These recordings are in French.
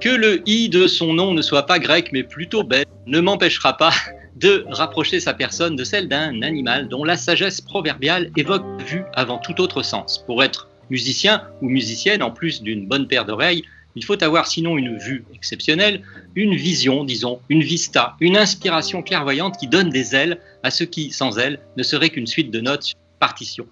Que le i de son nom ne soit pas grec mais plutôt belge ne m'empêchera pas de rapprocher sa personne de celle d'un animal dont la sagesse proverbiale évoque vue avant tout autre sens. Pour être musicien ou musicienne, en plus d'une bonne paire d'oreilles, il faut avoir sinon une vue exceptionnelle, une vision, disons, une vista, une inspiration clairvoyante qui donne des ailes à ce qui, sans elle, ne serait qu'une suite de notes sur partition.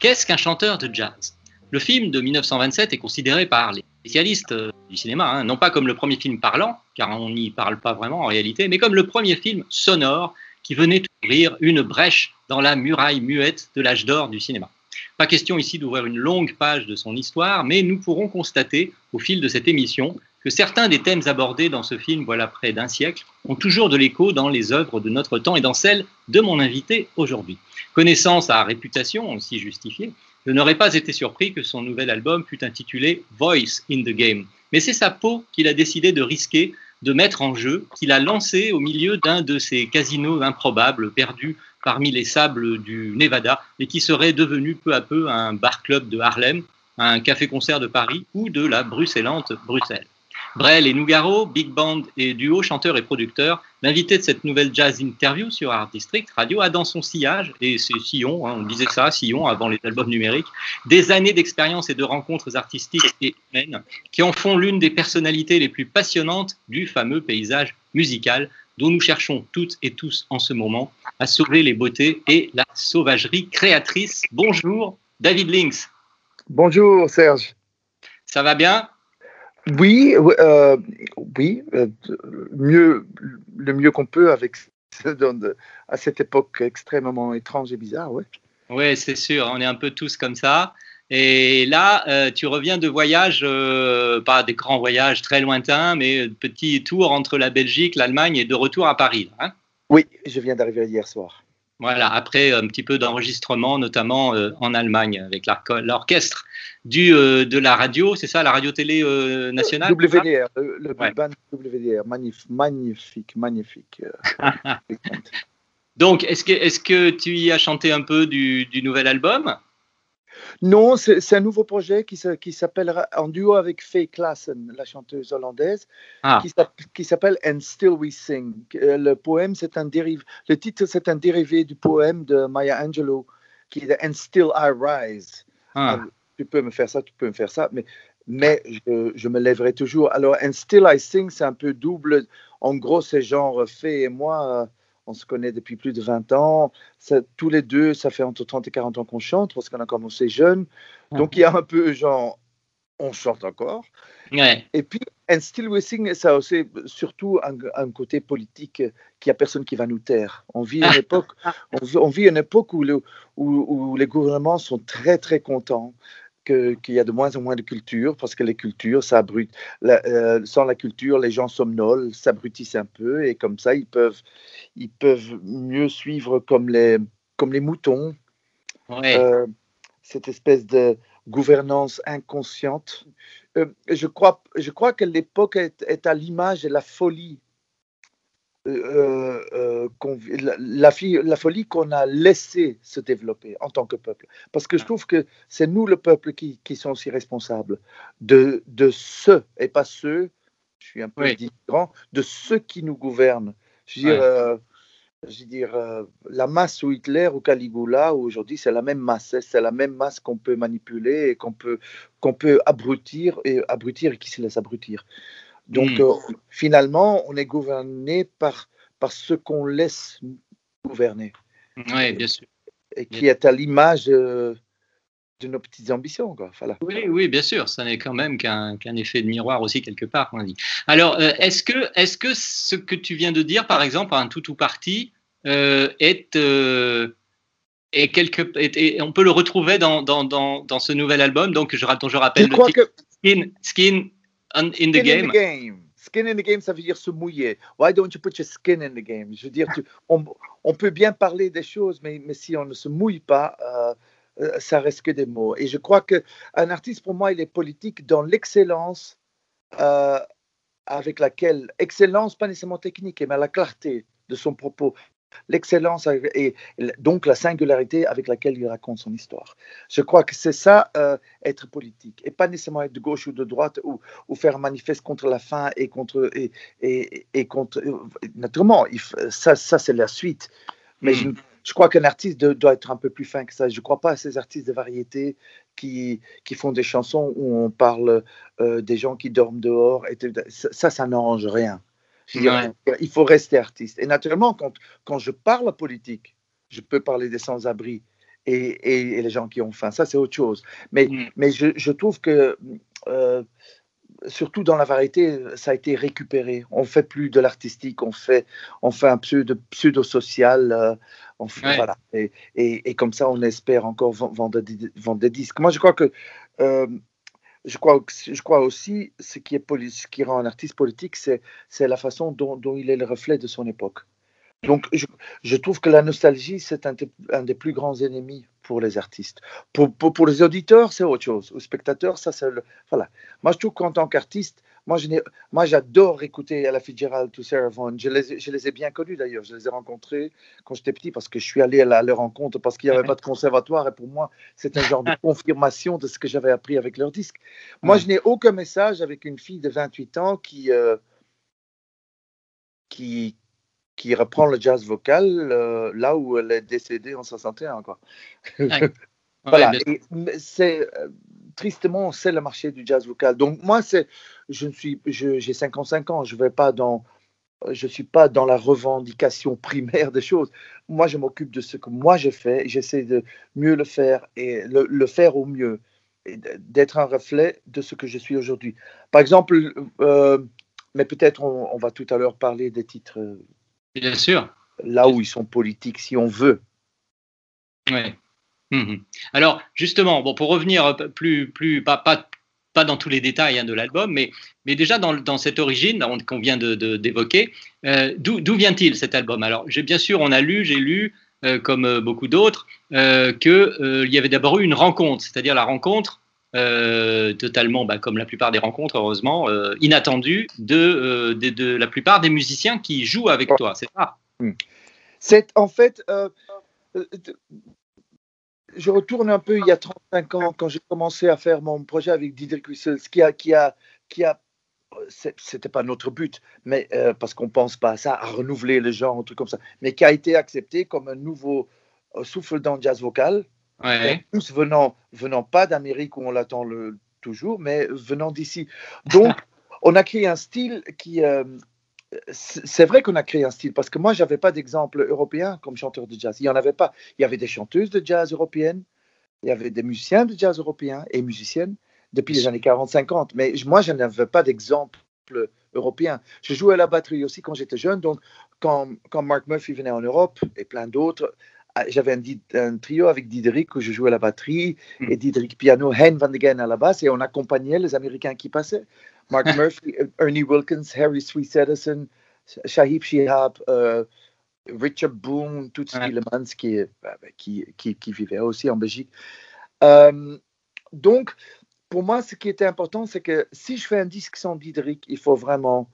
Qu'est-ce qu'un chanteur de jazz? Le film de 1927 est considéré par les spécialistes euh, du cinéma, hein, non pas comme le premier film parlant, car on n'y parle pas vraiment en réalité, mais comme le premier film sonore qui venait ouvrir une brèche dans la muraille muette de l'âge d'or du cinéma. Pas question ici d'ouvrir une longue page de son histoire, mais nous pourrons constater au fil de cette émission que certains des thèmes abordés dans ce film voilà près d'un siècle ont toujours de l'écho dans les œuvres de notre temps et dans celles de mon invité aujourd'hui. Connaissant sa réputation aussi justifiée, je n'aurais pas été surpris que son nouvel album fût intitulé Voice in the Game. Mais c'est sa peau qu'il a décidé de risquer de mettre en jeu, qu'il a lancé au milieu d'un de ces casinos improbables perdus parmi les sables du Nevada et qui serait devenu peu à peu un bar-club de Harlem, un café-concert de Paris ou de la bruxellante Bruxelles. Brel et Nougaro, big band et duo, chanteur et producteur, l'invité de cette nouvelle jazz interview sur Art District Radio a dans son sillage, et c'est sillon, hein, on disait ça, sillon avant les albums numériques, des années d'expérience et de rencontres artistiques et humaines qui en font l'une des personnalités les plus passionnantes du fameux paysage musical dont nous cherchons toutes et tous en ce moment à sauver les beautés et la sauvagerie créatrice. Bonjour, David Links. Bonjour Serge. Ça va bien? Oui, euh, oui, euh, mieux, le mieux qu'on peut avec à cette époque extrêmement étrange et bizarre, ouais. Oui, c'est sûr, on est un peu tous comme ça. Et là, euh, tu reviens de voyages, euh, pas des grands voyages très lointains, mais petit tour entre la Belgique, l'Allemagne et de retour à Paris. Hein? Oui, je viens d'arriver hier soir. Voilà, après un petit peu d'enregistrement, notamment euh, en Allemagne, avec l'orchestre du de la radio, c'est ça, la radio-télé nationale WDR, le, le ouais. band WDR, magnifique, magnifique, magnifique. Donc, est-ce que, est que tu y as chanté un peu du, du nouvel album? Non, c'est un nouveau projet qui, qui s'appellera en duo avec Faye Klassen, la chanteuse hollandaise, ah. qui s'appelle And Still We Sing. Le poème, c'est un dérivé. Le titre, c'est un dérivé du poème de Maya Angelou, qui est And Still I Rise. Ah. Alors, tu peux me faire ça, tu peux me faire ça, mais mais je, je, me lèverai toujours. Alors, And Still I Sing, c'est un peu double. En gros, c'est genre Faye et moi on se connaît depuis plus de 20 ans. Ça, tous les deux, ça fait entre 30 et 40 ans qu'on chante parce qu'on a commencé jeune. Donc il y a un peu genre, on chante encore. Ouais. Et puis, And Still We Sing, ça a aussi surtout un, un côté politique qu'il n'y a personne qui va nous taire. On vit une époque, on vit, on vit une époque où, le, où, où, les gouvernements sont très très contents qu'il y a de moins en moins de culture, parce que les cultures, ça abrute. La, euh, sans la culture, les gens somnolent, s'abrutissent un peu, et comme ça, ils peuvent, ils peuvent mieux suivre comme les, comme les moutons. Ouais. Euh, cette espèce de gouvernance inconsciente. Euh, je, crois, je crois que l'époque est, est, à l'image de la folie. Euh, euh, la, la, la, folie qu'on a laissé se développer en tant que peuple. Parce que je trouve que c'est nous, le peuple, qui, qui sont aussi responsables de, de ceux, et pas ceux, je suis un peu Oui. différent, de ceux qui nous gouvernent. Je veux dire, euh, je veux dire la masse ou Hitler ou Caligula, aujourd'hui, c'est la même masse. hein, C'est la même masse qu'on peut manipuler et qu'on peut, qu'on peut abrutir et abrutir et qui se laisse abrutir. Donc, Mm. euh, finalement, on est gouverné par, par ce qu'on laisse gouverner Oui, bien sûr. et qui est à l'image euh, de nos petites ambitions. Quoi. Voilà. Oui, oui, bien sûr. Ça n'est quand même qu'un effet de miroir aussi quelque part, on dit. Alors, euh, est-ce que, est -ce que ce que tu viens de dire, par exemple, un tout ou parti, euh, est, est quelque, on peut le retrouver dans, dans, dans, dans ce nouvel album? Donc, je, dont je rappelle le titre que Skin, Skin in the skin Game. in the game. Skin in the game, ça veut dire se mouiller. Why don't you put your skin in the game? Je veux dire, tu- on, on peut bien parler des choses, mais, mais si on ne se mouille pas, euh, euh, ça reste que des mots. Et je crois que un artiste, pour moi, il est politique dans l'excellence euh, avec laquelle, excellence pas nécessairement technique, mais la clarté de son propos, l'excellence et donc la singularité avec laquelle il raconte son histoire. Je crois que c'est ça, euh, être politique, et pas nécessairement être de gauche ou de droite ou, ou faire un manifeste contre la faim et contre et, et, et contre. euh, Naturellement, ça, ça c'est la suite. Mais je, je crois qu'un artiste de- doit être un peu plus fin que ça. Je ne crois pas à ces artistes de variété qui, qui font des chansons où on parle euh, des gens qui dorment dehors. Et ça, ça n'arrange rien. Il faut rester artiste. Et naturellement, quand, quand je parle politique, je peux parler des sans-abri et, et- et les gens qui ont faim. Ça, c'est autre chose. Mais, mais je, je trouve que, euh, surtout dans la variété, ça a été récupéré. On fait plus de l'artistique, on fait, on fait un pseudo, pseudo-social. euh, Ouais. voilà. et, et- comme ça, on espère encore ven- vendre, des- vendre des disques. Moi, je crois que. euh, je crois, je crois aussi ce qui, est ce qui rend un artiste politique, c'est la façon dont, il est le reflet de son époque. Donc, je, trouve que la nostalgie, c'est un, des- plus grands ennemis pour les artistes. Pour les auditeurs, c'est autre chose. Aux spectateurs, ça, c'est le. Voilà. Moi, je trouve qu'en tant qu'artiste, moi, je n'ai- moi, j'adore écouter Ella Fitzgerald ou Sarah Vaughan. Je les, ai- je les ai bien connus d'ailleurs. Je les ai rencontrés quand j'étais petit parce que je suis allé à, la- à leur rencontre parce qu'il n'y avait pas de conservatoire. Et pour moi, c'est un genre de confirmation de ce que j'avais appris avec leurs disques. Moi, je n'ai aucun message avec une fille de 28 ans qui, euh, qui, qui reprend le jazz vocal euh, là où elle est décédée en 61. Quoi. voilà. Ouais, mais c'est euh, tristement c'est le marché du jazz vocal. Donc moi c'est je ne suis j'ai 55 ans, je vais pas dans je suis pas dans la revendication primaire des choses. Moi je m'occupe de ce que moi je fais, j'essaie de mieux le faire et le, le faire au mieux d'être un reflet de ce que je suis aujourd'hui. Par exemple euh, mais peut-être on, on va tout à l'heure parler des titres euh, Bien sûr. là où ils sont politiques si on veut. Ouais. Mhm. Alors, justement, bon, pour revenir peu plus, plus pas, pas, pas dans tous les détails hein, de l'album, mais, mais déjà dans, dans cette origine on- qu'on vient de- de- d'évoquer, euh, d'où vient-il cet album? Alors, j'ai bien sûr, on a lu, j'ai lu, euh, comme euh, beaucoup d'autres, euh, qu'il y avait d'abord eu une rencontre, c'est-à-dire la rencontre euh, totalement, bah, comme la plupart des rencontres, heureusement, euh, inattendue de, euh, de, de la plupart des musiciens qui jouent avec toi, c'est ça? C'est en fait, euh, euh, je retourne un peu il y a 35 ans quand j'ai commencé à faire mon projet avec Diederik Wissels, qui a, qui a, qui a, c'était pas notre but, mais euh, parce qu'on pense pas à ça, à renouveler le genre, un truc comme ça, mais qui a été accepté comme un nouveau euh, souffle dans le jazz vocal, Ouais. plus venant, venant pas d'Amérique où on l'attend toujours, mais venant d'ici. Donc, on a créé un style qui. euh, c'est vrai qu'on a créé un style parce que moi, j'avais pas d'exemple européen comme chanteur de jazz. Il y en avait pas. Il y avait des chanteuses de jazz européennes, il y avait des musiciens de jazz européens et musiciennes depuis les années 40-50, mais je- moi, je n'avais pas d'exemple européen. Je jouais à la batterie aussi quand j'étais jeune, donc quand, quand Mark Murphy venait en Europe et plein d'autres, ah, j'avais un, trio avec Diederik où je jouais à la batterie et Diederik piano, Hein Van de Gen à la basse et on accompagnait les Américains qui passaient. Mark Murphy, Ernie Wilkins, Harry Sweet Edison, Shahib Shihab, euh, Richard Boone, Toots Tielemans qui, qui, qui, qui vivait aussi en Belgique. Euh, donc, pour moi, ce qui était important, c'est que si je fais un disque sans Diederik, il faut vraiment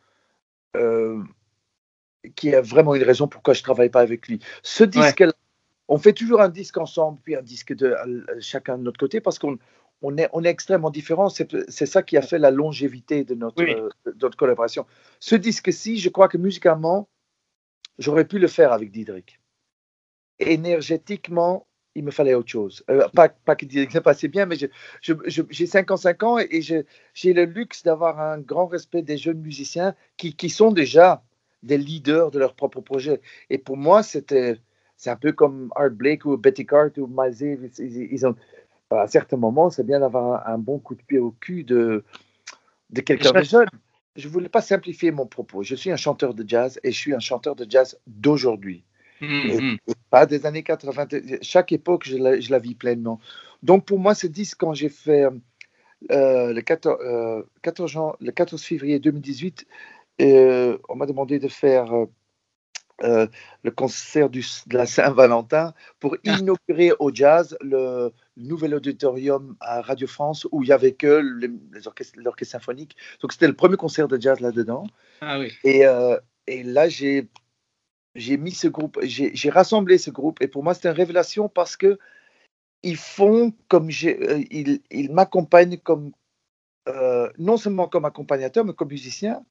euh, qu'il y ait vraiment une raison pourquoi je ne travaille pas avec lui. Ce disque-là, on fait toujours un disque ensemble, puis un disque de chacun de notre côté, parce qu'on on est, on est extrêmement différents. C'est ça qui a fait la longévité de notre, Oui. euh, de notre collaboration. Ce disque-ci, je crois que musicalement, j'aurais pu le faire avec Diederik. Énergétiquement, il me fallait autre chose. Euh, pas, pas que Diederik n'est pas assez bien, mais j'ai 55 ans et j'ai le luxe d'avoir un grand respect des jeunes musiciens qui, qui sont déjà des leaders de leur propre projet. Et pour moi, c'était c'est un peu comme Art Blake ou Betty Cart ou Miles Davis. Ils, ils ont, à certains moments, c'est bien d'avoir un, un bon coup de pied au cul de, de quelqu'un de jeune. Je ne voulais pas simplifier mon propos. Je suis un chanteur de jazz et je suis un chanteur de jazz d'aujourd'hui. Hum. et pas des années 80. Chaque époque, je la, je la vis pleinement. Donc pour moi, ce disque, quand j'ai fait euh, le, 14, euh, 14 jan- le 14 février 2018, euh, on m'a demandé de faire euh, le concert du, de la Saint-Valentin pour inaugurer au jazz le, nouvel auditorium à Radio France où il y avait que les, les orchestres- l'orchestre symphonique. Donc c'était le premier concert de jazz là-dedans. Ah oui. Et, euh, et là, j'ai j'ai mis ce groupe, j'ai rassemblé ce groupe. Et pour moi, c'était une révélation parce que ils font comme euh, ils, ils m'accompagnent comme euh, non seulement comme accompagnateur, mais comme musicien.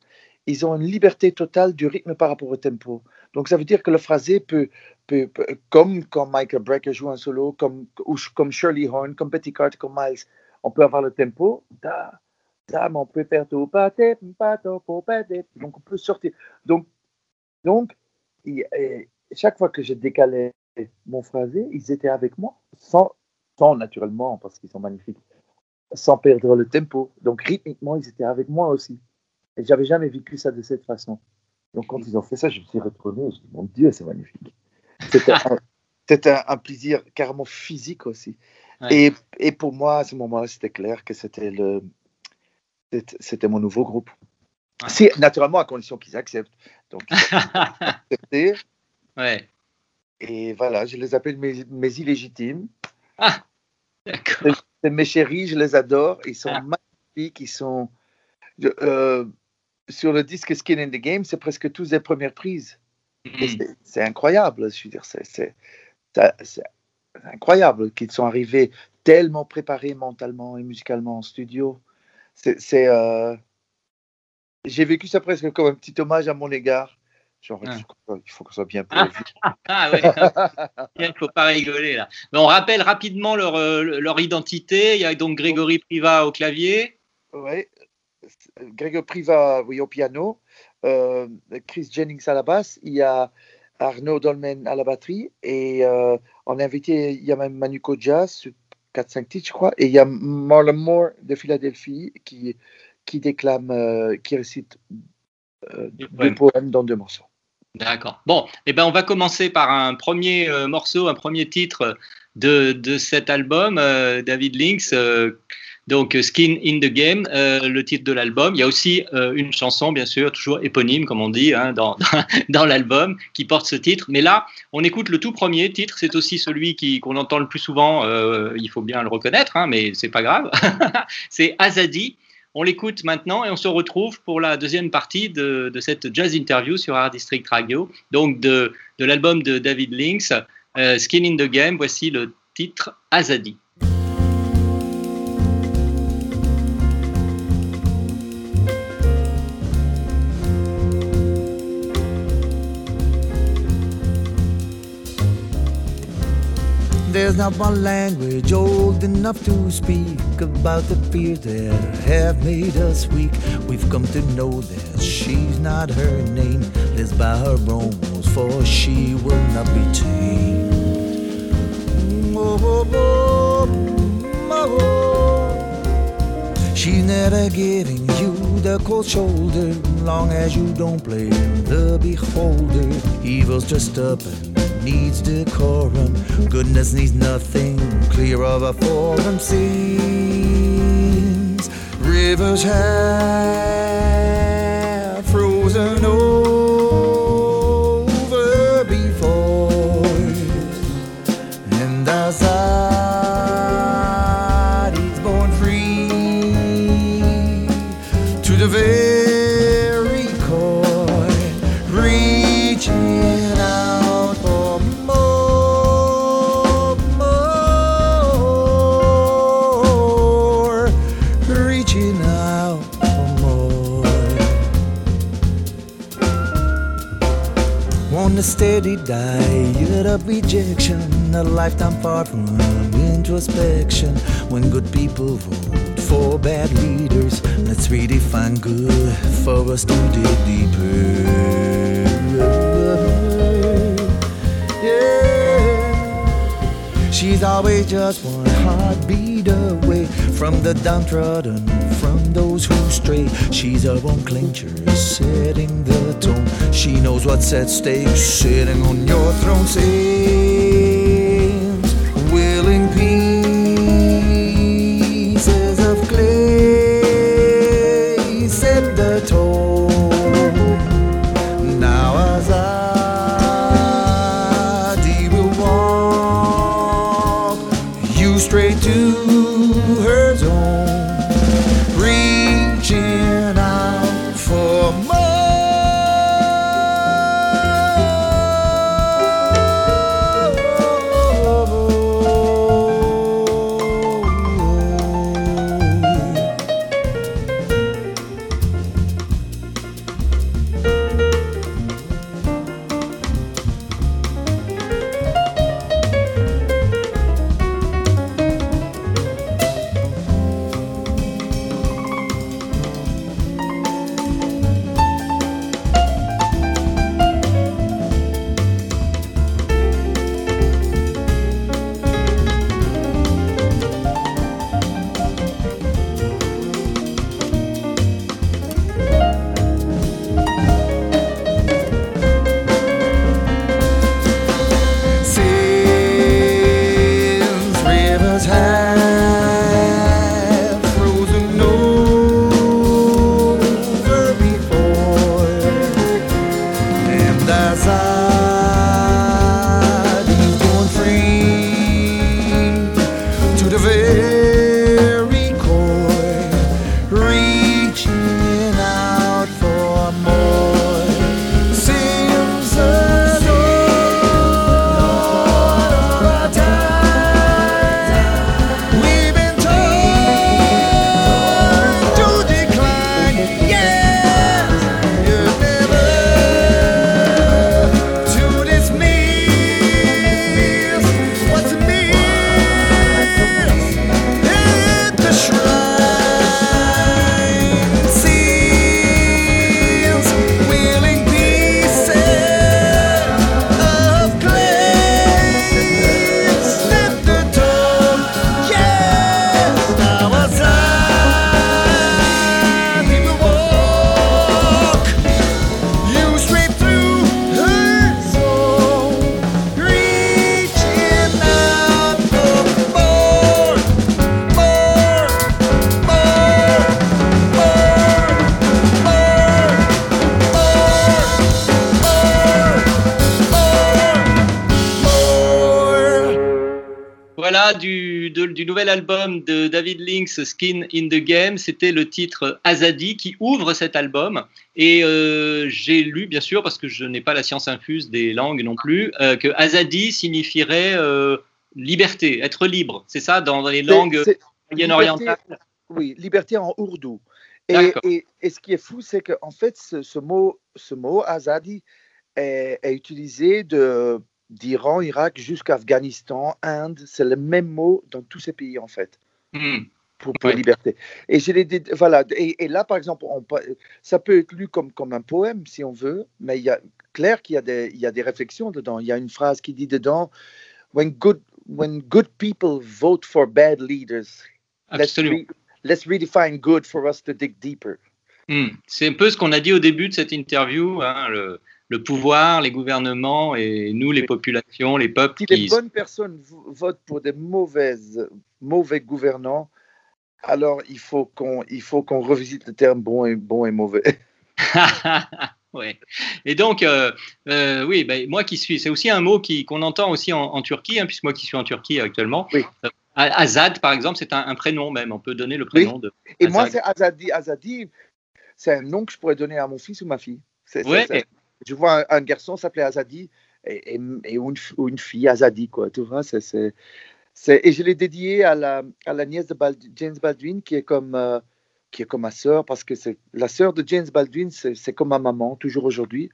Ils ont une liberté totale du rythme par rapport au tempo. Donc ça veut dire que le phrasé peut, peut, comme quand Michael Brecker joue un solo, comme, ou comme Shirley Horn, comme Betty Carter, comme Miles, on peut avoir le tempo. Da, da, mais on peut donc on peut sortir. Donc, donc chaque fois que je décalais mon phrasé, ils étaient avec moi, sans, sans naturellement, parce qu'ils sont magnifiques, sans perdre le tempo. Donc rythmiquement, ils étaient avec moi aussi. Et j'avais jamais vécu ça de cette façon. Donc quand ils ont fait ça, je me suis retourné, je me dis, mon Dieu, c'est magnifique. C'était un, plaisir carrément physique aussi. Ouais. Et, et pour moi, à ce moment-là, c'était clair que c'était le, c'était- c'était mon nouveau groupe. Ouais. C'est naturellement à condition qu'ils acceptent. Donc, ils accepté. ouais. Et voilà, je les appelle mes, mes illégitimes. D'accord. C'est mes chéris, je les adore. Ils sont Ah. magnifiques. Ils sont. euh, sur le disque Skin in the Game, c'est presque tous des premières prises. Hum. c'est- incroyable. Je veux dire, c'est- incroyable qu'ils sont arrivés tellement préparés mentalement et musicalement en studio. C'est. euh, J'ai vécu ça presque comme un petit hommage à mon égard. Genre, Ah. il faut- ça soit bien prévu. Ah ouais. Il faut pas rigoler là. Mais on rappelle rapidement leur, euh, leur identité. Il y a donc Grégory Priva au clavier. Oui, Grégory Priva oui, au piano, euh, Chris Jennings à la basse, il y a Arnaud Dolmen à la batterie, et euh, en invité, il y a même Manu sur 4-5 titres, je crois, et il y a Marlon Moore de Philadelphie qui, qui déclame, euh, qui récite deux poèmes. poèmes dans deux morceaux. D'accord. Bon, eh ben on va commencer par un premier morceau, un premier titre de, de cet album, David Lynx. Euh, donc Skin in the Game, euh, le titre de l'album. Il y a aussi euh, une chanson, bien sûr, toujours éponyme, comme on dit, hein, dans, dans l'album, qui porte ce titre. Mais là, on écoute le tout premier titre. C'est aussi celui qu'on entend le plus souvent. euh, il faut bien le reconnaître, hein, mais c'est pas grave. c'est Azadi. On l'écoute maintenant et on se retrouve pour la deuxième partie de, de cette jazz interview sur Art District Radio, donc de, de l'album de David euh, Skin in the Game. Voici le titre Azadi. There's not one language old enough to speak about the fears that have made us weak. We've come to know that she's not her name, lives by her own rules, for she will not be tamed. She's never giving you the cold shoulder, long as you don't play the beholder. Evil's just up and needs decorum. Goodness needs nothing clear of a forum. Sins, rivers have frozen over A steady diet of rejection, a lifetime far from introspection. When good people vote for bad leaders, let's redefine good for us to dig deeper. Yeah. She's always just one heartbeat away from the downtrodden, from those who stray. She's her own clincher, setting the tone. She knows what's at stake, sitting on your throne. Sails, Du, nouvel album de David Lynx, Skin in the Game. C'était le titre Azadi qui ouvre cet album. Et euh, j'ai lu, bien sûr, parce que je n'ai pas la science infuse des langues non plus, euh, que Azadi signifierait euh, liberté, être libre. C'est ça dans les langues moyen-orientales Oui, liberté en ourdou. Et, D'accord. et, et ce qui est fou, c'est qu'en fait, ce, ce mot, ce mot azadi est, est utilisé de d'Iran, Irak jusqu'à Afghanistan, Inde. C'est le même mot dans tous ces pays, en fait, Hmm. pour, pour Ouais. liberté. Et, je dit- voilà, et, et là, par exemple, on ça peut être lu comme, comme un poème, si on veut, mais il y a clair qu'il y, a des- il y a des réflexions dedans. Il y a une phrase qui dit dedans When good, when good people vote for bad leaders, let's, Absolument. re- let's redefine good for us to dig deeper. Hmm. C'est un peu ce qu'on a dit au début de cette interview, hein, le, le pouvoir, les gouvernements et nous, les populations, les peuples Si les qui... bonnes personnes vo- votent pour des mauvaises, mauvais gouvernants, alors il faut qu'on qu'on revisite le terme bon et, bon et mauvais. ouais. Et donc, euh, euh, oui, ben, moi qui suis, c'est aussi un mot qui, qu'on entend aussi en, en Turquie, hein, puisque moi qui suis en Turquie actuellement. Oui. Euh, Azad, par exemple, c'est un, un prénom même. On peut donner le prénom de. Et moi, c'est Azadi. Azadi, c'est un nom que je pourrais donner à mon fils ou ma fille. C'est- Ouais. Je vois un, un garçon s'appeler Azadi et, et, et une, une fille Azadi, quoi. Tu vois, c'est, c'est, c'est- et je l'ai dédié à la, à la nièce de James Baldwin, qui est comme, euh, qui est comme ma sœur, parce que c'est la sœur de James Baldwin, c'est, c'est comme ma maman, toujours aujourd'hui.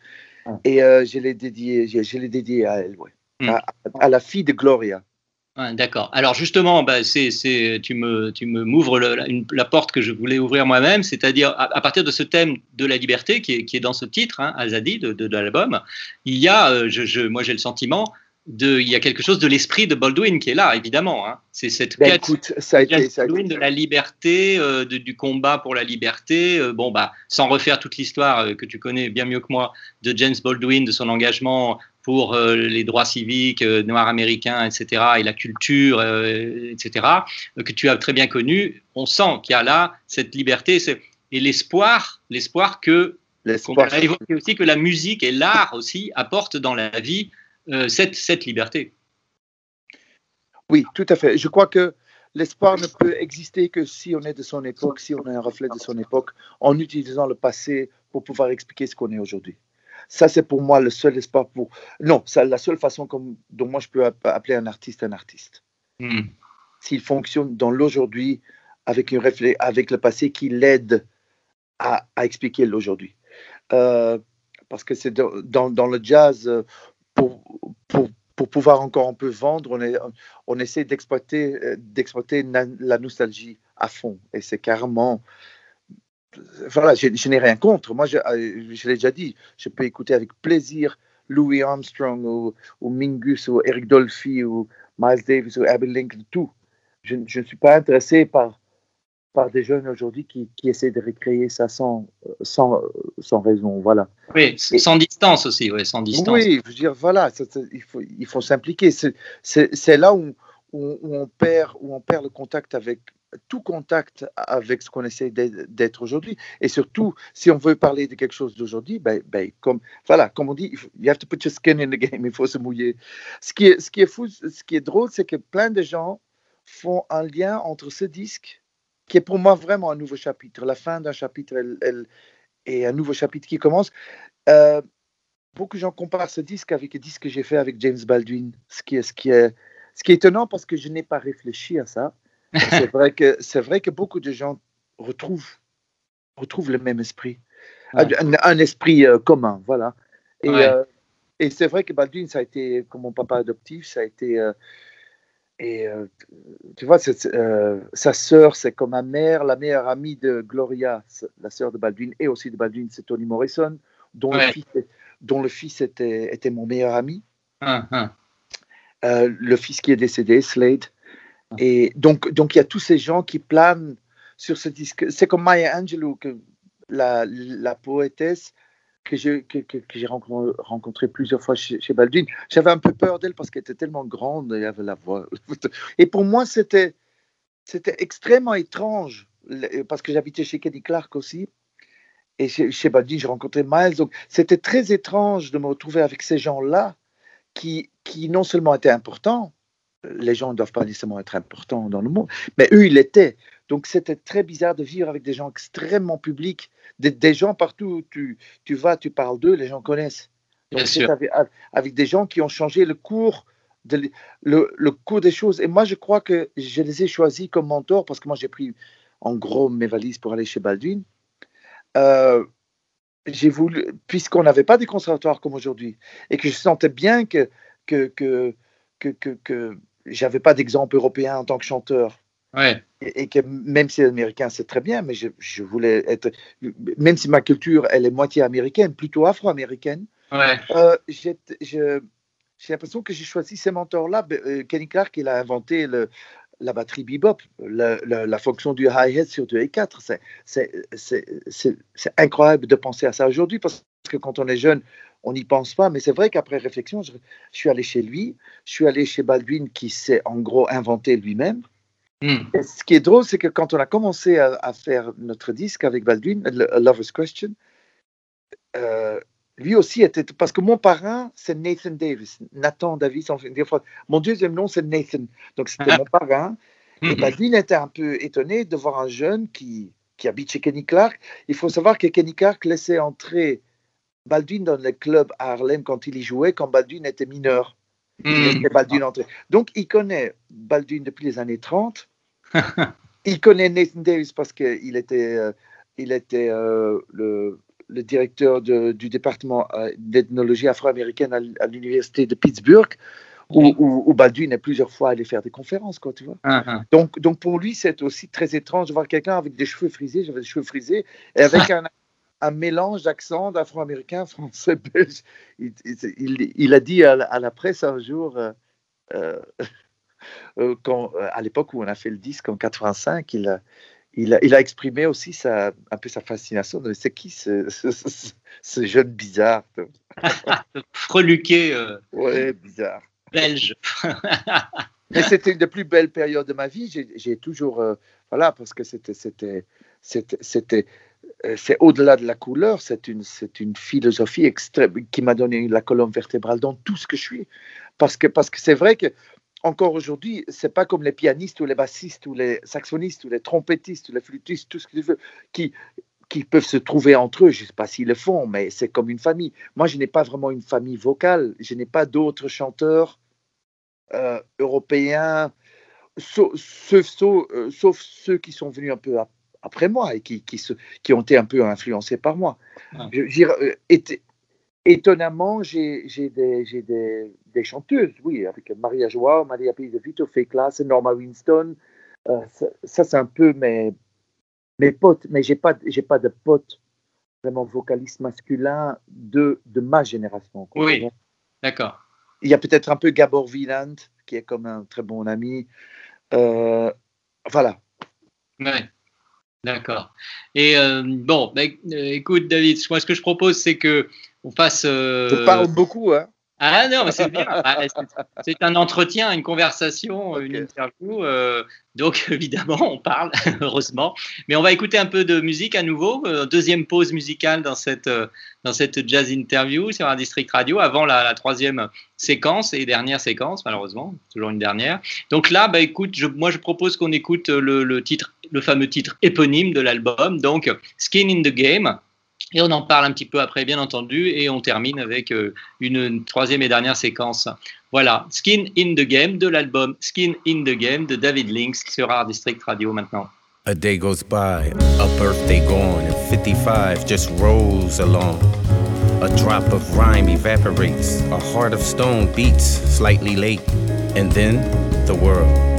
Et euh, je l'ai dédié, je, je l'ai dédié à elle, ouais. Hmm. à, à la fille de Gloria. Ouais, D'accord. Alors justement, bah, tu me, tu me m'ouvres la, porte que je voulais ouvrir moi-même, c'est-à-dire à, à partir de ce thème de la liberté qui est, qui est dans ce titre, hein, Azadi, de, de, de l'album, il y a, euh, je, je- moi j'ai le sentiment, de, il y a quelque chose de l'esprit de Baldwin qui est là, évidemment. Hein. C'est cette Ben, quête écoute, ça a été, ça a Baldwin été- de la liberté, euh, de- du combat pour la liberté. euh, bon, bah, sans refaire toute l'histoire que tu connais bien mieux que moi de James Baldwin, de son engagement pour euh, les droits civiques euh, noirs américains, etc., et la culture, euh, etc., que tu as très bien connu, on sent qu'il y a là cette liberté et l'espoir, l'espoir que qu'on l'espoir. a évoqué aussi que la musique et l'art aussi apportent dans la vie euh, cette, cette liberté. Oui, tout à fait. Je crois que l'espoir ne peut exister que si on est de son époque, si on est un reflet de son époque, en utilisant le passé pour pouvoir expliquer ce qu'on est aujourd'hui. Ça, c'est pour moi le seul espoir pour. Non, c'est la seule façon comme, dont moi je peux app- appeler un artiste un artiste. Hmm. S'il fonctionne dans l'aujourd'hui avec, une avec le passé qui l'aide à, à expliquer l'aujourd'hui. Euh, parce que c'est dans, dans- dans le jazz, euh, pour, pour, pour pouvoir encore un peu vendre, on, est, on essaie d'exploiter, euh, la nostalgie à fond. Et c'est carrément. Voilà, je, je n'ai rien contre. Moi, je, euh, je l'ai déjà dit, je peux écouter avec plaisir Louis Armstrong ou, ou Mingus ou Eric Dolphy ou Miles Davis ou Abby Lincoln, tout. Je, je ne suis pas intéressé par, par des jeunes aujourd'hui qui, qui essaient de recréer ça sans, sans, sans raison. Voilà. Oui, sans distance aussi, ouais, sans distance. Oui, je veux dire, voilà, ça- ça- il faut, il faut s'impliquer. C'est là où, où, où on perd, où on perd le contact avec tout contact avec ce qu'on essaie d'être aujourd'hui. Et surtout, si on veut parler de quelque chose d'aujourd'hui, ben, ben, comme, voilà, comme on dit, you have to put your skin in the game, il faut se mouiller. Ce qui est, ce qui est fou, ce qui est drôle, c'est que plein de gens font un lien entre ce disque, qui est pour moi vraiment un nouveau chapitre, la fin d'un chapitre et un nouveau chapitre qui commence. Euh, beaucoup de gens comparent ce disque avec le disque que j'ai fait avec James Baldwin, ce qui est, ce qui est, ce qui est étonnant parce que je n'ai pas réfléchi à ça. C'est vrai que c'est vrai que beaucoup de gens retrouvent retrouvent le même esprit, Ouais. un, un esprit euh, commun, voilà. Et, Ouais. euh, et c'est vrai que Baldwin, ça a été comme mon papa adoptif, ça a été euh, et tu vois, sa sœur, c'est comme ma mère, la meilleure amie de Gloria, la sœur de Baldwin, et aussi de Baldwin, c'est Toni Morrison, dont, Ouais. le fils, dont le fils était, était mon meilleur ami. Hein. Euh, le fils qui est décédé, Slade. Et donc, donc il y a tous ces gens qui planent sur ce disque. C'est comme Maya Angelou, que la, poétesse que j'ai rencontrée plusieurs fois chez, Baldwin. J'avais un peu peur d'elle parce qu'elle était tellement grande et avait la voix. Et pour moi, c'était c'était extrêmement étrange parce que j'habitais chez Kenny Clark aussi. Et chez, chez Baldwin, j'ai rencontré Miles. Donc, c'était très étrange de me retrouver avec ces gens-là qui, qui non seulement étaient importants, les gens ne doivent pas nécessairement être importants dans le monde, mais eux, ils l'étaient. Donc, c'était très bizarre de vivre avec des gens extrêmement publics, des, des gens partout où tu, tu vas, tu parles d'eux, les gens connaissent. Bien Donc, c'est avec, avec des gens qui ont changé le cours, de, l- le, le cours des choses. Et moi, je crois que je les ai choisis comme mentors parce que moi, j'ai pris en gros mes valises pour aller chez Baldwin. Euh, j'ai voulu, puisqu'on n'avait pas des conservatoires comme aujourd'hui, et que je sentais bien que, que, que, que j'avais pas d'exemple européen en tant que chanteur. Ouais. Et, et que même si américain, c'est très bien, mais je, je voulais être, même si ma culture, elle est moitié américaine, plutôt afro-américaine, Ouais. euh, j'ai l'impression que j'ai choisi ces mentors-là. Euh, Kenny Clark, il a inventé le, la batterie bebop, la fonction du hi-hat sur du A4. C'est- C'est c'est- c'est- c'est incroyable de penser à ça aujourd'hui parce que quand on est jeune, on n'y pense pas. Mais c'est vrai qu'après réflexion, je, je suis allé chez lui, je suis allé chez Baldwin qui s'est en gros inventé lui-même. Hmm. Et ce qui est drôle, c'est que quand on a commencé à, à faire notre disque avec Baldwin, A Lover's Question, euh, lui aussi était. Parce que mon parrain, c'est Nathan Davis. Nathan Davis, on fait. Mon deuxième nom, c'est Nathan. Donc c'était mon parrain. Et Mhm. Baldwin était un peu étonné de voir un jeune qui, qui habite chez Kenny Clark. Il faut savoir que Kenny Clark laissait entrer Baldwin dans le club à Harlem quand il y jouait, quand Baldwin était mineur. Il Hmm. Baldwin entrer. Donc il connaît Baldwin depuis les années 30. il connaît Nathan Davis parce qu'il était, euh, il était euh, le, le directeur de- du département euh, d'ethnologie afro-américaine à, l'université de Pittsburgh, où, Oui. où- où Baldwin est plusieurs fois allé faire des conférences, quoi, tu vois. Hein, hein. Donc, donc pour lui, c'est aussi très étrange de voir quelqu'un avec des cheveux frisés, j'avais des cheveux frisés, et avec un, un mélange d'accent d'afro-américain, français, belge. Il, il- il a dit à la, à la presse un jour, euh, euh, euh, quand, à l'époque où on a fait le disque en 85, il a, il a, il a exprimé aussi sa, un peu sa fascination. de C'est qui ce, ce- ce- ce jeune bizarre Freluqué euh, Ouais, bizarre. belge. Mais c'était une des plus belles périodes de ma vie. J'ai- toujours, voilà, parce que c'était, c'était, euh, c'est au-delà de la couleur. C'est une, c'est une philosophie extrême qui m'a donné la colonne vertébrale dans tout ce que je suis. Parce que, parce que c'est vrai que encore aujourd'hui, c'est pas comme les pianistes ou les bassistes ou les saxophonistes ou les trompettistes ou les flûtistes, tout ce que tu veux, qui qui peuvent se trouver entre eux. Je ne sais pas s'ils le font, mais c'est comme une famille. Moi, je n'ai pas vraiment une famille vocale. Je n'ai pas d'autres chanteurs euh, européens, sauf, sauf, euh, sauf ceux qui sont venus un peu ap- après moi et qui, qui, se- qui ont été un peu influencés par moi. Ah. Je- euh, étonnamment, j'ai des, des, des chanteuses, oui, avec Maria Joao, Maria de Vito, Class, Norma Winston. Euh, ça, ça, c'est un peu mes, mes potes, mais j'ai pas, j'ai pas de potes vraiment vocalistes masculins de, de ma génération. Oui, d'accord. Il y a peut-être un peu Gabor Wieland, qui est comme un très bon ami. Euh, voilà. Ouais. D'accord. Et euh, bon, bah, euh, écoute, David, moi, ce que je propose, c'est que on fasse. euh, Je parle beaucoup, hein. Ah non, mais c'est bien. Ah, c'est- un entretien, une conversation, une interview. euh, donc évidemment, on parle, heureusement. Mais on va écouter un peu de musique à nouveau. euh, deuxième pause musicale dans cette, euh, dans cette jazz interview sur un district radio avant la, la troisième séquence et dernière séquence, malheureusement. Toujours une dernière. Donc là, bah, écoute, je- moi je propose qu'on écoute le, le titre, le fameux titre éponyme de l'album, donc Skin in the Game. Et on en parle un petit peu après, bien entendu, et on termine avec euh, une, troisième et dernière séquence. Voilà, Skin in the Game de l'album Skin in the Game de David Links sur Art District Radio maintenant. A day goes by, a birthday gone, and 55 just rolls along. A drop of rhyme evaporates, a heart of stone beats slightly late, and then the world.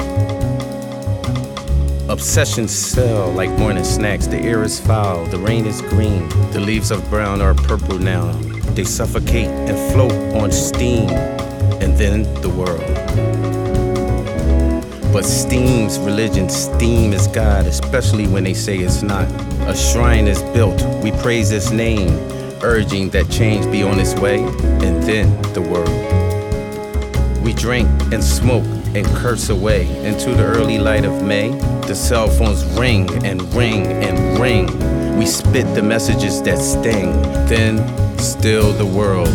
Obsessions sell like morning snacks. The air is foul, the rain is green, the leaves of brown are purple now. They suffocate and float on steam, and then the world. But steam's religion, steam is God, especially when they say it's not. A shrine is built, we praise its name, urging that change be on its way, and then the world. We drink and smoke and curse away into the early light of May. The cell phones ring and ring and ring. We spit the messages that sting, then still the world.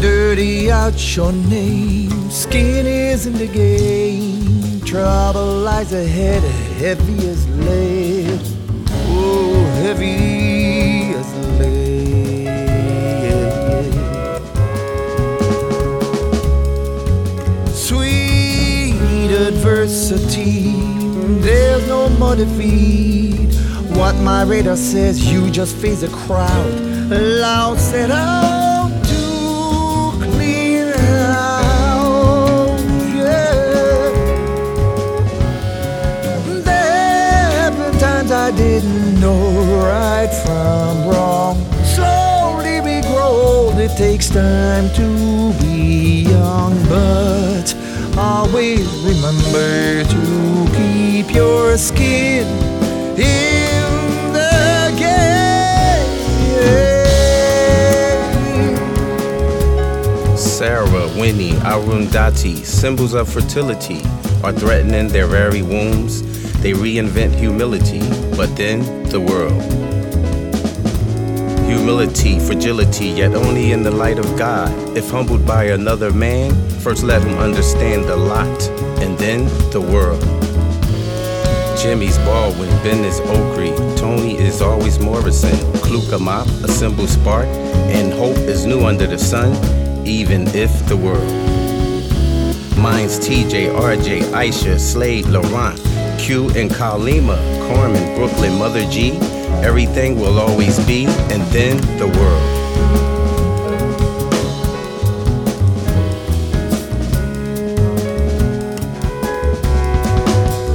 Dirty out your name, skin isn't the game. Trouble lies ahead, heavy as lead. Oh, heavy as lead. Sweet adversity, there's no more defeat. What my radar says, you just face a crowd. Loud set out oh, right from wrong. Slowly we grow, it takes time to be young, but always remember to keep your skin. Sarah, Winnie, Arundhati, symbols of fertility, are threatening their very wombs. They reinvent humility, but then the world. Humility, fragility, yet only in the light of God. If humbled by another man, first let him understand the lot, and then the world. Jimmy's Baldwin, Ben is Okri, Tony is always Morrison, Kluka Mop, a simple spark, and hope is new under the sun, even if the world. Mine's TJ, RJ, Aisha, Slade, Laurent, Q and Kalima, Carmen, Brooklyn, Mother G, Everything will always be, and then the world.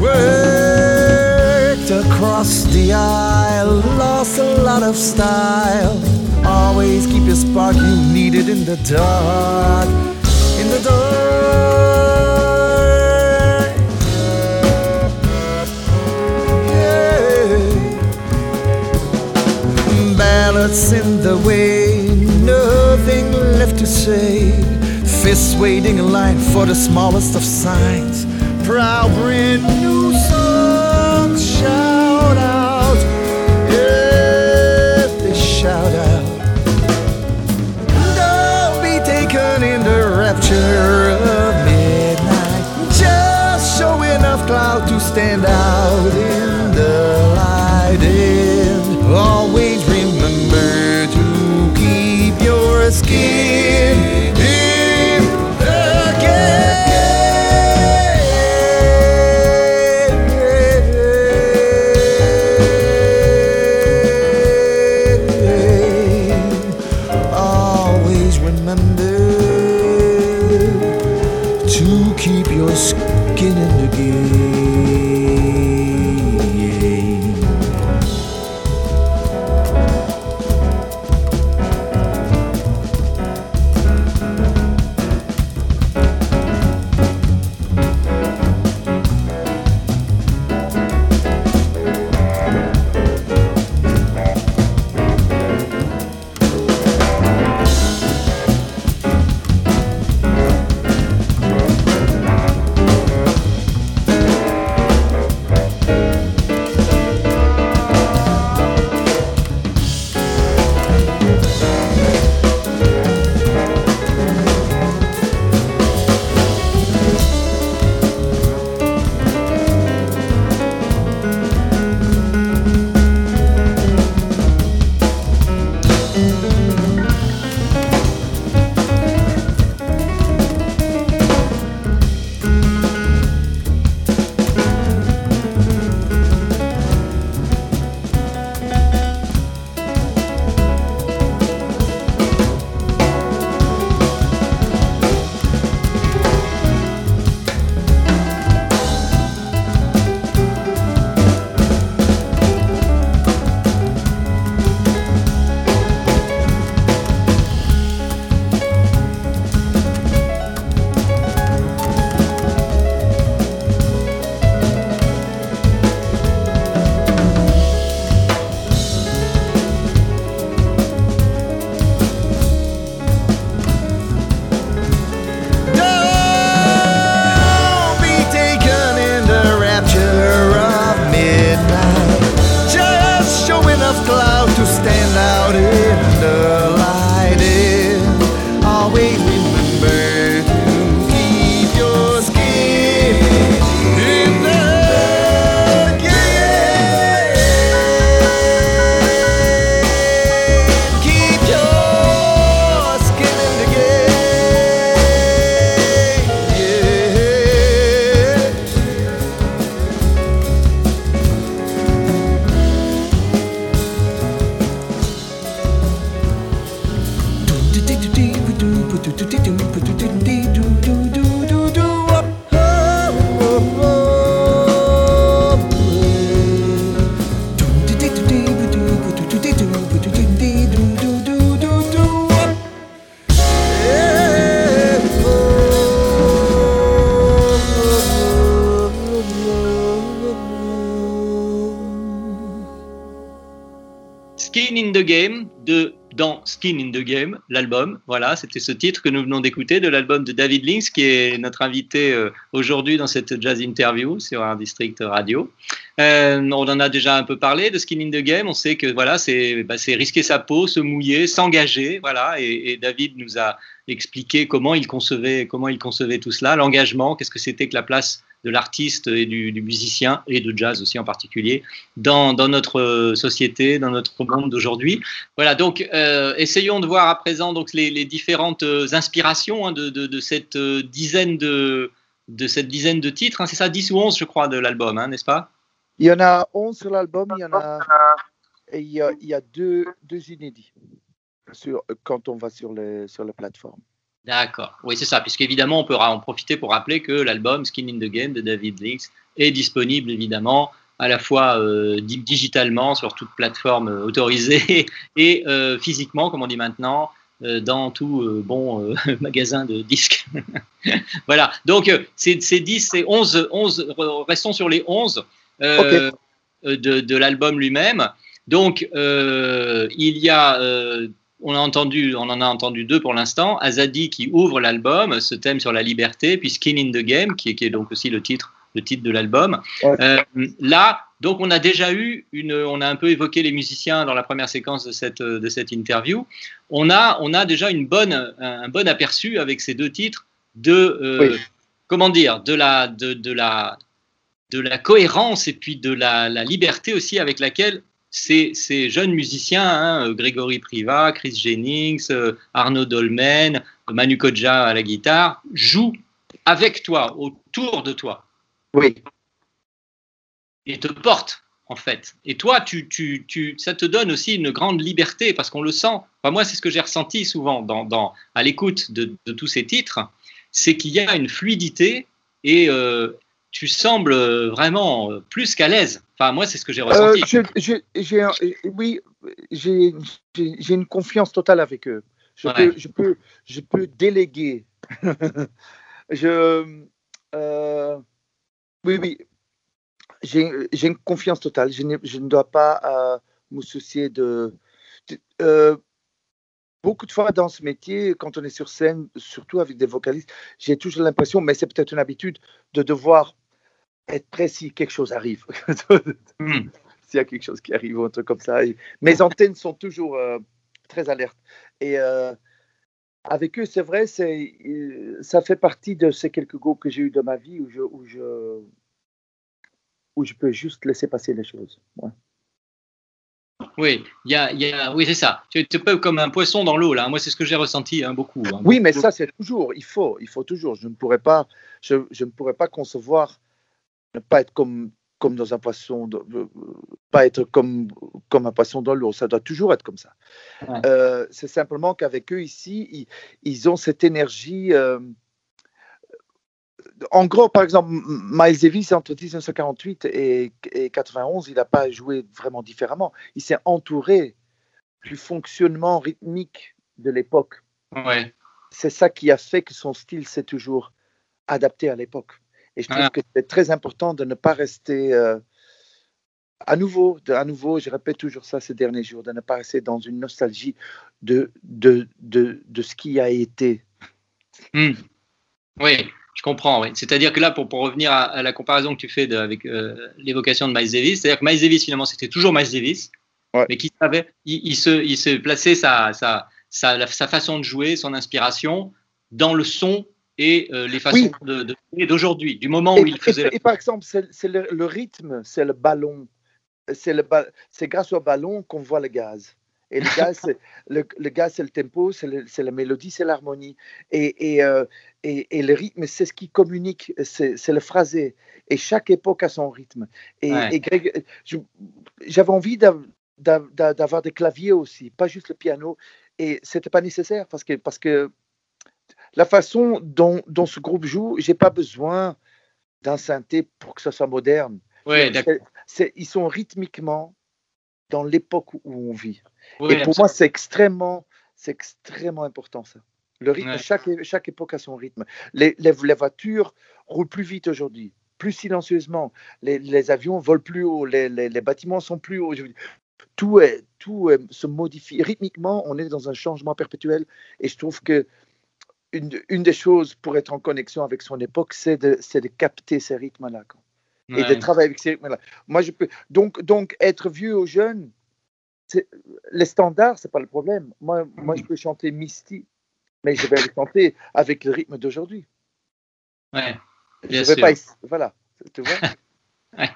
Worked across the aisle, lost a lot of style. Always keep your spark, you need it in the dark. Ballots in the way, nothing left to say. Fists waiting in line for the smallest of signs. Proud brand new songs shout out. Yeah, they shout out. Don't be taken in the rapture the Game de dans Skin in the Game, l'album. Voilà, c'était ce titre que nous venons d'écouter de l'album de David Links, qui est notre invité euh, aujourd'hui dans cette jazz interview sur un district radio. Euh, on en a déjà un peu parlé de Skin in the Game. On sait que voilà, c'est bah, risquer sa peau, se mouiller, s'engager. Voilà, et, David nous a expliqué comment il concevait, comment il concevait tout cela, l'engagement, qu'est-ce que c'était que la place de l'artiste et du, musicien et de jazz aussi en particulier dans, notre société, dans notre monde d'aujourd'hui. Voilà, donc euh, essayons de voir à présent donc les, différentes inspirations hein, de, cette dizaine de, de cette dizaine de titres. Hein. C'est ça, 10 ou 11 je crois de l'album, hein, n'est-ce pas? Il y en a 11 sur l'album, il y en a et il y a, il y a deux, deux inédits sur, quand on va sur les, sur les plateformes. D'accord, oui c'est ça, puisqu'évidemment on peut en profiter pour rappeler que l'album Skin in the Game de David Leaks est disponible évidemment à la fois euh, di- digitalement sur toute plateforme euh, autorisée et euh, physiquement, comme on dit maintenant, euh, dans tout bon magasin de disques. voilà, donc c'est c'est 10, c'est 11, 11, re- restons sur les 11 euh, de, de l'album lui-même. Donc euh, il y a, euh, on, a entendu, on en a entendu deux pour l'instant, Azadi qui ouvre l'album, ce thème sur la liberté, puis Skin in the Game, qui est, qui est donc aussi le titre le titre de l'album. Euh, là, donc on a déjà eu une, on a un peu évoqué les musiciens dans la première séquence de cette de cette interview. On a on a déjà une bonne un bon aperçu avec ces deux titres de euh, Oui. comment dire de la de, de la de la cohérence et puis de la, la liberté aussi avec laquelle ces, ces jeunes musiciens, hein, Grégory Priva, Chris Jennings, euh, Arnaud Dolmen, Manu Kodja à la guitare, jouent avec toi, autour de toi Oui, et te porte en fait. Et toi, tu, tu, tu, ça te donne aussi une grande liberté parce qu'on le sent. Enfin, moi, c'est ce que j'ai ressenti souvent dans, dans, à l'écoute de, de, tous ces titres, c'est qu'il y a une fluidité et euh, tu sembles vraiment plus qu'à l'aise. Enfin, moi, c'est ce que j'ai ressenti. Euh, je, je, j'ai un- oui, j'ai j'ai- j'ai une confiance totale avec eux. Je, Ouais. peux, je, peux, je peux déléguer. je, euh, oui, oui. J'ai j'ai une confiance totale. Je, n'ai- je ne dois pas euh, me soucier de. de- euh, beaucoup de fois dans ce métier, quand on est sur scène, surtout avec des vocalistes, j'ai toujours l'impression, mais c'est peut-être une habitude, de devoir être prêt si quelque chose arrive. Hmm. S'il y a quelque chose qui arrive ou un truc comme ça. Mes antennes sont toujours euh, très alertes. Et euh, avec eux, c'est vrai, c'est, ça fait partie de ces quelques go que j'ai eu dans ma vie où je, où je, où je peux juste laisser passer les choses. Ouais. Oui, y a, y a, oui, c'est ça. Tu es peu comme un poisson dans l'eau là. Moi, c'est ce que j'ai ressenti hein, beaucoup. hein. Oui, mais ça, c'est toujours, il faut, il faut toujours. Je ne pourrais pas, je, je ne pourrais pas concevoir ne pas être comme, comme dans un poisson, de- euh, pas être comme, comme un poisson dans l'eau. Ça doit toujours être comme ça. Ouais. Euh, c'est simplement qu'avec eux ici, ils, ils ont cette énergie. euh, en gros, par exemple, Miles Davis, entre 1948 et, et 91, il n'a pas joué vraiment différemment. Il s'est entouré du fonctionnement rythmique de l'époque Ouais. c'est ça qui a fait que son style s'est toujours adapté à l'époque. Et je trouve Ah. que c'est très important de ne pas rester euh, à nouveau, de, à nouveau, je répète toujours ça ces derniers jours, de ne pas rester dans une nostalgie de, de, de, de ce qui a été. Hmm. Oui, je comprends. Oui. C'est-à-dire que là, pour, pour revenir à, à la comparaison que tu fais de- avec euh, l'évocation de Miles Davis, c'est-à-dire que Miles Davis, finalement, c'était toujours Miles Davis, Ouais. mais qui savait, il, il se, il se plaçait sa, sa, sa, la- sa façon de jouer, son inspiration dans le son et euh, les façons Oui. d'aujourd'hui, du moment Et, où il faisait. et- et par exemple, c'est le, le rythme, c'est le ballon. C'est ba- grâce au ballon qu'on voit le gaz. Et le gaz, c'est le, le gaz, c'est le tempo, c'est la mélodie, c'est l'harmonie. Et, et, euh, et, et le rythme, c'est ce qui communique, c'est le phrasé. Et chaque époque a son rythme. Et, Ouais. Greg- j'avais envie d'av- d'av- d'av- d'avoir des claviers aussi, pas juste le piano. Et c'était pas nécessaire parce que, parce que la façon dont, dont ce groupe joue, j'ai pas besoin d'un synthé pour que ça soit moderne. Ouais, C'est- d'accord. c'est- ils sont rythmiquement dans l'époque où on vit. Ouais, Et pour moi, c'est extrêmement, c'est extrêmement important ça. Le rythme, Ouais. chaque, chaque époque a son rythme. Les, les, les voitures roulent plus vite aujourd'hui, plus silencieusement. Les, les avions volent plus haut, les, les, les bâtiments sont plus hauts. Tout, est, tout est- se modifie. Rythmiquement, on est dans un changement perpétuel. Et je trouve que une, une des choses pour être en connexion avec son époque, c'est de, de capter ces rythmes-là. Et de travailler avec ces rythmes-là. Moi, je peux. Donc, donc être vieux ou jeune, les standards, c'est pas le problème. Moi, moi, je peux chanter Misty, mais je vais le chanter avec le rythme d'aujourd'hui. Ouais, Je bien vais sûr. pas. Voilà. Tu vois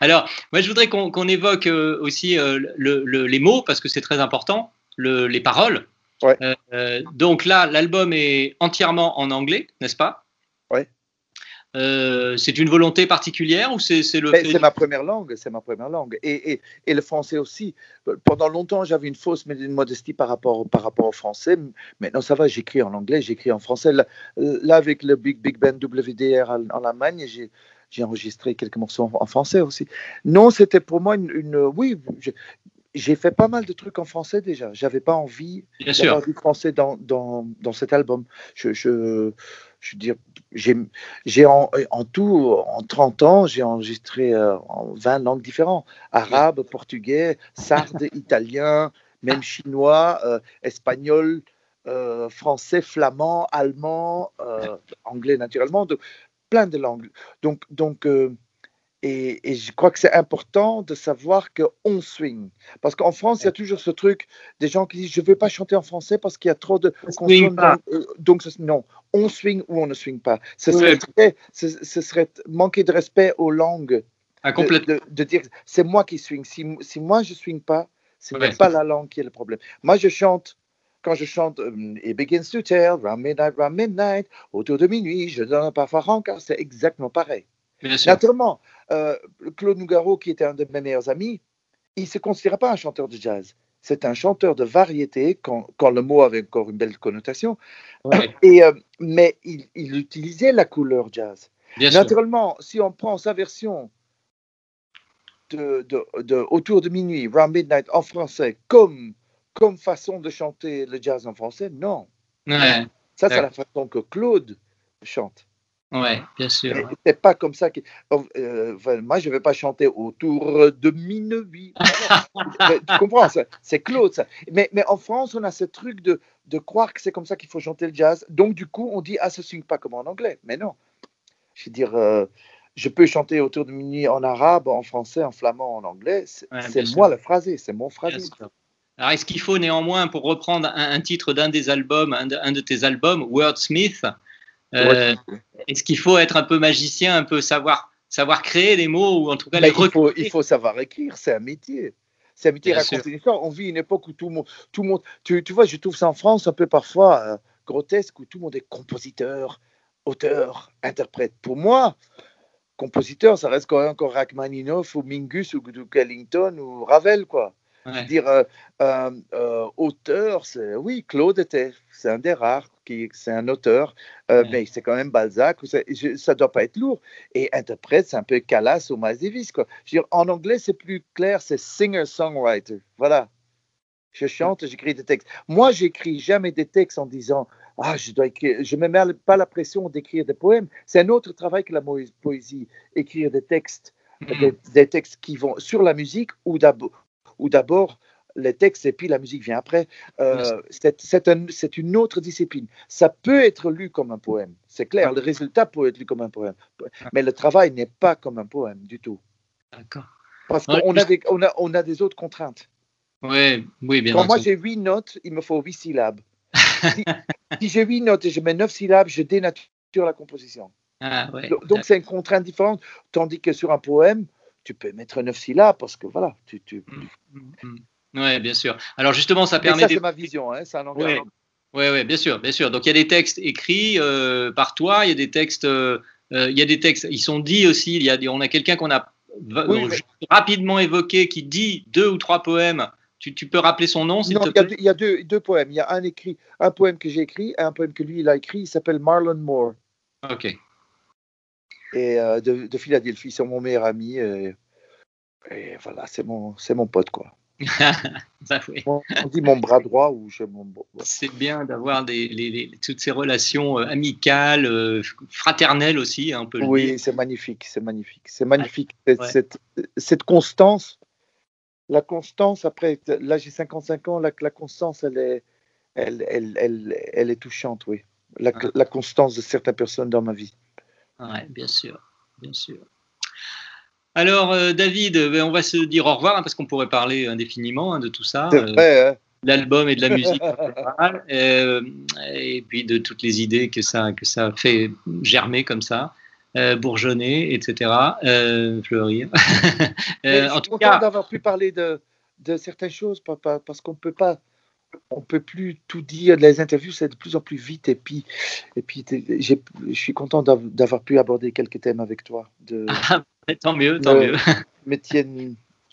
Alors, moi, je voudrais qu'on qu'on évoque euh, aussi euh, le- le- les mots, parce que c'est très important, le- les paroles. Ouais. Euh, euh, donc là, l'album est entièrement en anglais, n'est-ce pas? Ouais. Euh, c'est une volonté particulière ou c'est le fait C'est ma première langue, c'est ma première langue. Et, et, et le français aussi. Pendant longtemps, j'avais une fausse modestie par rapport, par rapport au français. Maintenant, ça va, j'écris en anglais, j'écris en français. Là, là, avec le Big Big Band WDR en, en Allemagne, j'ai j'ai enregistré quelques morceaux en, français aussi. Non, c'était pour moi une... une- oui, j'ai fait pas mal de trucs en français déjà. J'avais pas envie d'avoir du français dans, dans, dans cet album. Je, je, je veux dire, j'ai j'ai en, en tout, en 30 ans, j'ai enregistré euh, en 20 langues différentes. Arabe, portugais, sarde, italien, même chinois, euh, espagnol, euh, français, flamand, allemand, euh, anglais naturellement, donc plein de langues. Donc, donc et, et je crois que c'est important de savoir qu'on swing. Parce qu'en France, il y a toujours ce truc des gens qui disent Je ne veux pas chanter en français parce qu'il y a trop de swing consonnes. euh, Donc, non, on swing ou on ne swing pas. Ce Oui. serait, très- ce, ce serait manquer de respect aux langues. Ah, de- complètement. De, de dire C'est moi qui swing. Si, si moi je swing pas, ce n'est pas la langue qui est le problème. Moi, je chante. Quand je chante euh, It begins to tell, round midnight, round midnight, autour de minuit, je donne un parfois rancard, c'est exactement pareil. Bien sûr. Naturellement, euh, Claude Nougaro, qui était un de mes meilleurs amis, il ne se considérait pas un chanteur de jazz. C'est un chanteur de variété, quand, quand le mot avait encore une belle connotation. Ouais. Et, euh, mais il, il utilisait la couleur jazz. Bien sûr. Naturellement, si on prend sa version de, de, de Autour de minuit, Round Midnight en français, comme, comme façon de chanter le jazz en français, non. Ouais. Ça, c'est la façon que Claude chante. Ouais, bien sûr. C'est pas comme ça que. euh, enfin, moi, je vais pas chanter autour de minuit. Tu comprends C'est Claude, ça. Mais, mais en France, on a ce truc de, de croire que c'est comme ça qu'il faut chanter le jazz. Donc, du coup, on dit Ah, ça swing pas comme en anglais. Mais non. Je veux dire, euh, je peux chanter autour de minuit en arabe, en français, en flamand, en anglais. C'est Ouais, moi le phrasé, c'est mon phrasé. Alors, est-ce qu'il faut néanmoins, pour reprendre un, un titre d'un des albums, un de, un de tes albums, Wordsmith, euh, est-ce qu'il faut être un peu magicien, un peu savoir, savoir créer les mots ou en tout cas Mais les il, faut, il faut savoir écrire, c'est un métier. C'est un métier Bien raconter sûr. une histoire. On vit une époque où tout le monde. Tout le monde tu, tu vois, je trouve ça en France un peu parfois euh, grotesque, où tout le monde est compositeur, auteur, interprète. Pour moi, compositeur, ça reste quand même encore Rachmaninoff ou Mingus ou Duke Ellington ou Ravel, quoi. Je veux Ouais. dire, euh, auteur, oui, Claude était, c'est un des rares, qui, c'est un auteur, euh, Ouais. mais c'est quand même Balzac, ça doit pas être lourd. Et interprète, c'est un peu Callas ou Miles Davis, quoi. Je veux dire, en anglais, c'est plus clair, c'est singer-songwriter. Voilà. Je chante, j'écris des textes. Moi, j'écris jamais des textes en disant ah, je dois écrire. Je me mets pas la pression d'écrire des poèmes. C'est un autre travail que la poésie, écrire des textes, Mhm. des, des textes qui vont sur la musique ou d'abord ou d'abord les textes et puis la musique vient après. Euh, c'est c'est un- c'est une autre discipline. Ça peut être lu comme un poème, c'est clair. Le résultat peut être lu comme un poème, mais le travail n'est pas comme un poème du tout. D'accord. Parce qu'on a, des- on a, on a des autres contraintes. Ouais, oui, bien Quand moi j'ai huit notes, il me faut huit syllabes. si si j'ai huit notes et je mets neuf syllabes, je dénature la composition. Ah, ouais. Donc- c'est une contrainte différente. Tandis que sur un poème, tu peux mettre neuf syllabes parce que voilà, tu, tu... Ouais, bien sûr. Alors justement, ça permet ça c'est ma vision, hein, ça n'engage Ouais. pas. Oui, ouais, bien sûr, bien sûr. Donc il y a des textes écrits euh, par toi, il y a des textes, euh, euh, il y a des textes, ils sont dits aussi. Il y a, on a quelqu'un qu'on a Oui, mais- rapidement évoqué qui dit deux ou trois poèmes. Tu, tu peux rappeler son nom, s'il Non, te il y a, plaît? deux, il y a deux, deux poèmes. Il y a un écrit, un poème que j'ai écrit et un poème que lui il a écrit. Il s'appelle Marlon Moore Ok. et euh, de, de Philadelphie. C'est mon meilleur ami. Et, et voilà, c'est mon, c'est mon pote quoi. Oui. On, dit mon bras droit ou je mon. C'est bien d'avoir des, les- les- toutes ces relations euh, amicales, euh, fraternelles aussi, hein, peut le dire. Oui, c'est magnifique, c'est magnifique, c'est magnifique. Cette, Ouais. cette, cette constance, la constance, après, là j'ai 55 ans, la, la constance, elle est, elle, elle, elle, elle est touchante, oui. La, la constance de certaines personnes dans ma vie. Ouais, bien sûr, bien sûr. Alors, euh, David, ben, on va se dire au revoir hein, parce qu'on pourrait parler indéfiniment hein, de tout ça, euh, hein l'album et de la musique euh, et puis de toutes les idées que ça, que ça fait germer comme ça, euh, bourgeonner, etc., fleurir. Je en suis tout content cas, d'avoir pu parler de, de certaines choses pa- pa- parce qu'on ne peut pas on peut plus tout dire. Les interviews, c'est de plus en plus vite. Et puis, et puis je suis content d'avoir pu aborder quelques thèmes avec toi. De, ah, tant mieux, tant mieux. Métier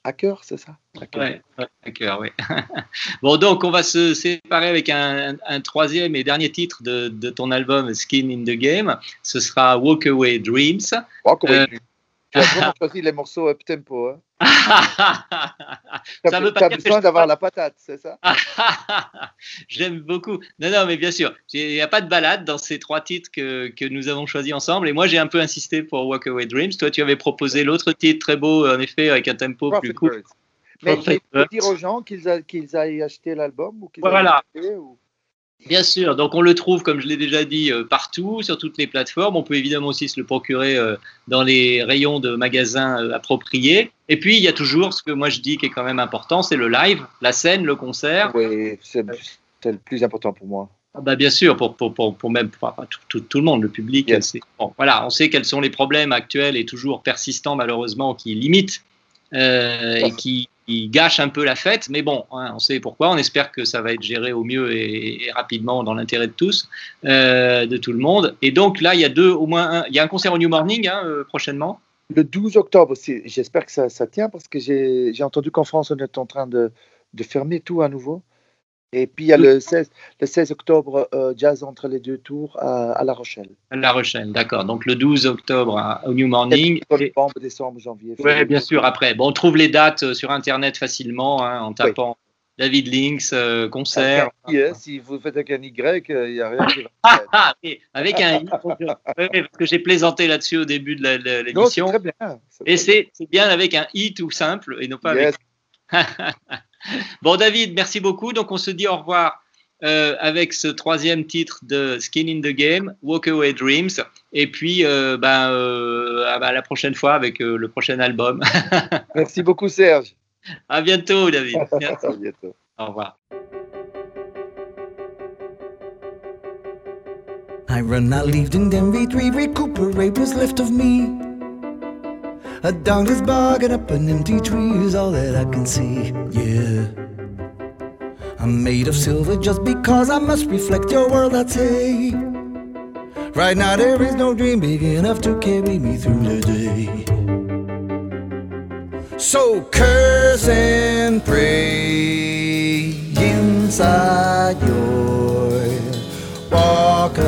hacker, c'est ça? Hacker. hacker, oui. bon, donc, on va se séparer avec un, troisième et dernier titre de, de, ton album Skin in the Game. Ce sera Walk Away Dreams. Walk Away Dreams. Tu as vraiment choisi les morceaux up tempo. Hein ça veut pas as besoin d'avoir la patate, c'est ça? J'aime beaucoup. Non, non, mais bien sûr. Il n'y a pas de balade dans ces trois titres que, que nous avons choisis ensemble. Et moi, j'ai un peu insisté pour Walk Away Dreams. Toi, tu avais proposé l'autre titre très beau, en effet, avec un tempo plus court. Mais il faut dire aux gens qu'ils qu'ils aillent acheter l'album ou qu'ils voilà. ou... Bien sûr, donc on le trouve, comme je l'ai déjà dit, euh, partout, sur toutes les plateformes. On peut évidemment aussi se le procurer euh, dans les rayons de magasins euh, appropriés. Et puis, il y a toujours ce que moi je dis qui est quand même important, c'est le live, la scène, le concert. Oui, c'est le plus important pour moi. Ah bah bien sûr, pour, pour, pour, même pour, tout, tout, le monde, le public. Bon, voilà, on sait quels sont les problèmes actuels et toujours persistants malheureusement qui limitent et qui, il gâche un peu la fête, mais bon, hein, on sait pourquoi. On espère que ça va être géré au mieux et, rapidement dans l'intérêt de tous, euh, de tout le monde. Et donc là, il y a deux, au moins un, il y a un concert au New Morning hein, euh, prochainement. Le 12 octobre, j'espère que ça, tient parce que j'ai entendu qu'en France, on est en train de fermer tout à nouveau. Et puis il y a le 16, le 16 octobre, euh, jazz entre les deux tours à, La Rochelle. À La Rochelle, d'accord. Donc le 12 octobre au New Morning. Novembre, décembre, janvier. Oui, bien sûr, après. Bon, on trouve les dates euh, sur Internet facilement hein, en tapant David Links, euh, concert. Hein, si vous faites avec un Y, il n'y a rien qui va. Ah, avec un I. parce que j'ai plaisanté là-dessus au début de l'émission. très bien. Et c'est bien avec un I tout simple et non pas avec. Bon, David, merci beaucoup. Donc, on se dit au revoir euh, avec ce troisième titre de Skin in the Game, Walk Away Dreams. Et puis, euh, ben, euh, à la prochaine fois avec le prochain album. merci beaucoup, Serge. À bientôt, David. à bientôt. Au revoir. I run, I lived in them retreat, recuperate what's left of me. A donkey's bargain up an empty tree is all that I can see, yeah. I'm made of silver just because I must reflect your world, I'd say. Right now there is no dream big enough to carry me through the day. So curse and pray inside your walk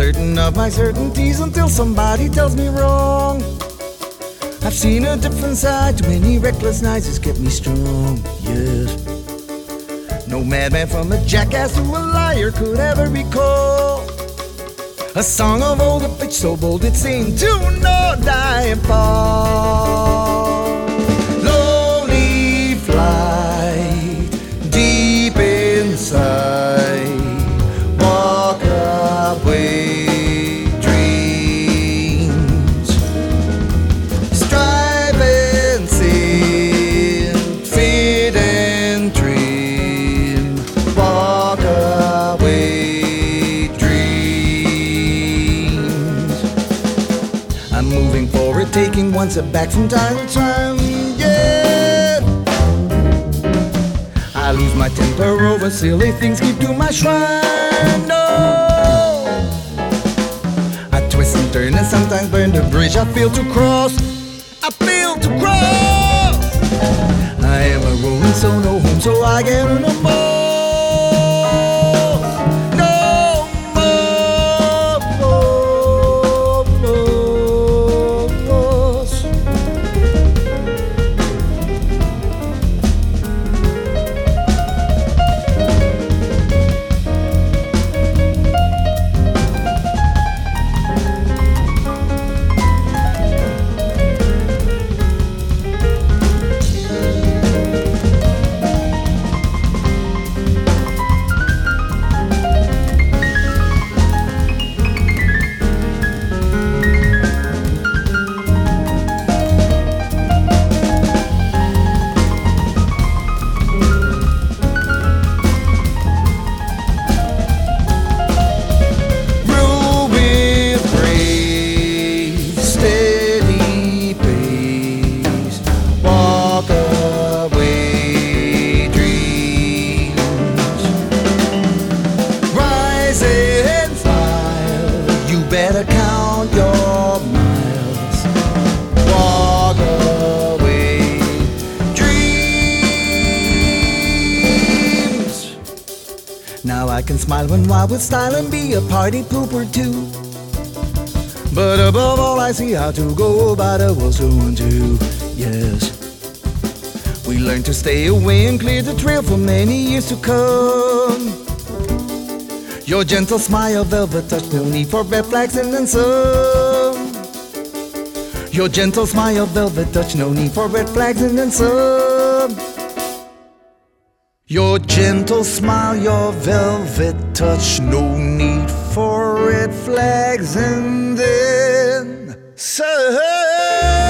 away. Uncertain of my certainties until somebody tells me wrong. I've seen a different side, too many reckless nights has kept me strong, yes. No madman from a jackass to a liar could ever recall a song of old, a pitch so bold it seemed to no die and fall. Once a back from time to time, yeah. I lose my temper over silly things, keep to my shrine, no. I twist and turn and sometimes burn the bridge I feel to cross. I feel to cross. I am a rolling, so no home, so I get no more. Now I can smile when wild with style and be a party pooper too. But above all, I see how to go about it was doing too. Yes. We learn to stay away and clear the trail for many years to come. Your gentle smile, velvet touch, no need for red flags and then some. Your gentle smile, velvet touch, no need for red flags and then some. Your gentle smile, your velvet touch, no need for red flags and then some.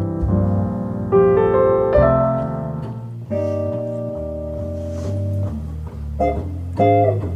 Thank